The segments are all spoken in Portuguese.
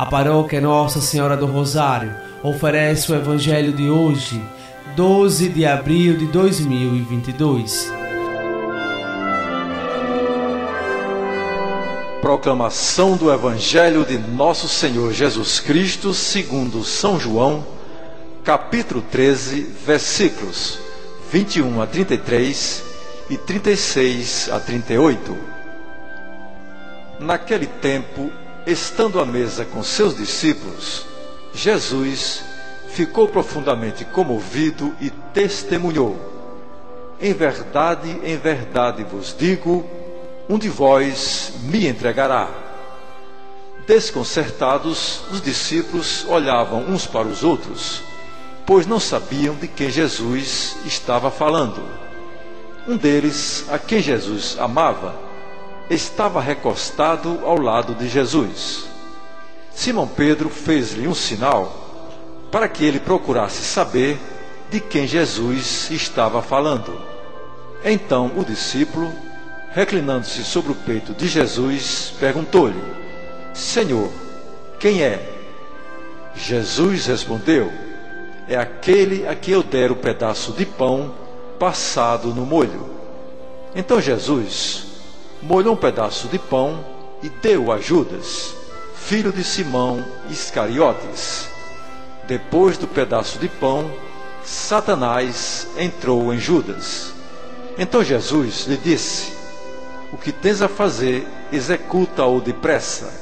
A paróquia Nossa Senhora do Rosário oferece o Evangelho de hoje, 12 de abril de 2022. Proclamação do Evangelho de Nosso Senhor Jesus Cristo, segundo São João, capítulo 13, versículos 21 a 33 e 36 a 38. Naquele tempo, estando à mesa com seus discípulos, Jesus ficou profundamente comovido e testemunhou: Em verdade, em verdade vos digo, um de vós me entregará. Desconcertados, os discípulos olhavam uns para os outros, pois não sabiam de quem Jesus estava falando. Um deles, a quem Jesus amava, estava recostado ao lado de Jesus. Simão Pedro fez-lhe um sinal para que ele procurasse saber de quem Jesus estava falando. Então o discípulo reclinando-se sobre o peito de Jesus, perguntou-lhe: Senhor, quem é? Jesus respondeu: É aquele a quem eu der o pedaço de pão passado no molho. Então Jesus molhou um pedaço de pão e deu a Judas, filho de Simão Iscariotes. Depois do pedaço de pão, Satanás entrou em Judas. Então Jesus lhe disse: o que tens a fazer, executa-o depressa.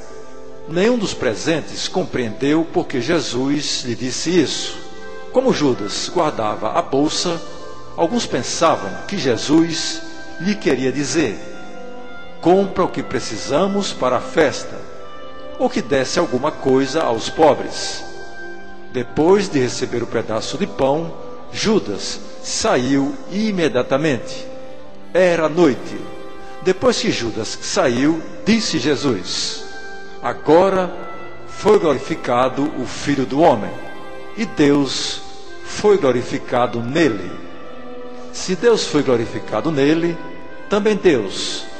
Nenhum dos presentes compreendeu porque Jesus lhe disse isso. Como Judas guardava a bolsa, alguns pensavam que Jesus lhe queria dizer: compra o que precisamos para a festa, ou que desse alguma coisa aos pobres. Depois de receber o pedaço de pão, Judas saiu imediatamente. Era noite. Depois que Judas saiu, disse Jesus: Agora foi glorificado o Filho do Homem, e Deus foi glorificado nele. Se Deus foi glorificado nele, também Deus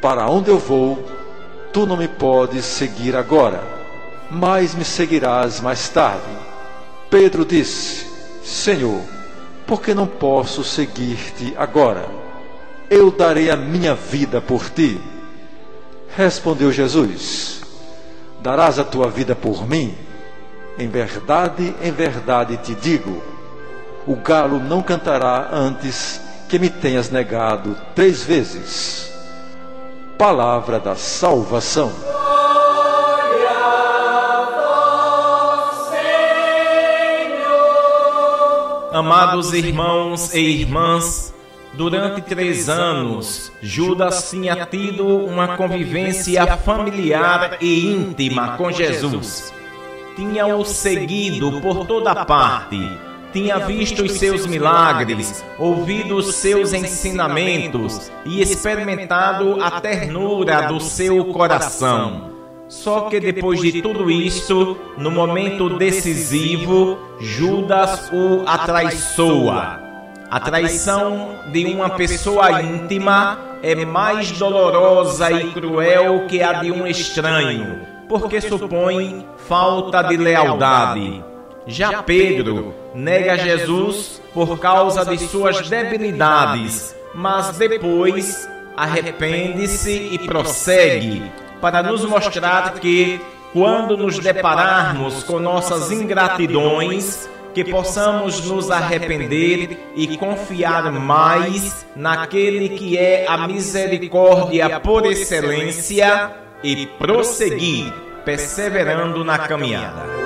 Para onde eu vou, tu não me podes seguir agora, mas me seguirás mais tarde. Pedro disse: Senhor, por que não posso seguir-te agora? eu darei a minha vida por ti. Respondeu Jesus: Darás a tua vida por mim? Em verdade, em verdade te digo: o galo não cantará antes que me tenhas negado três vezes. Palavra da salvação. Amados irmãos e irmãs, Durante três anos, Judas tinha tido uma convivência familiar e íntima com Jesus. Tinha-o seguido por toda parte, tinha visto os seus milagres, ouvido os seus ensinamentos e experimentado a ternura do seu coração. Só que depois de tudo isto, no momento decisivo, Judas o atraiçoa a traição de uma pessoa íntima é mais dolorosa e cruel que a de um estranho, porque supõe falta de lealdade. Já Pedro nega Jesus por causa de suas debilidades, mas depois arrepende-se e prossegue para nos mostrar que, quando nos depararmos com nossas ingratidões, que possamos nos arrepender e confiar mais naquele que é a misericórdia por excelência e prosseguir, perseverando na caminhada.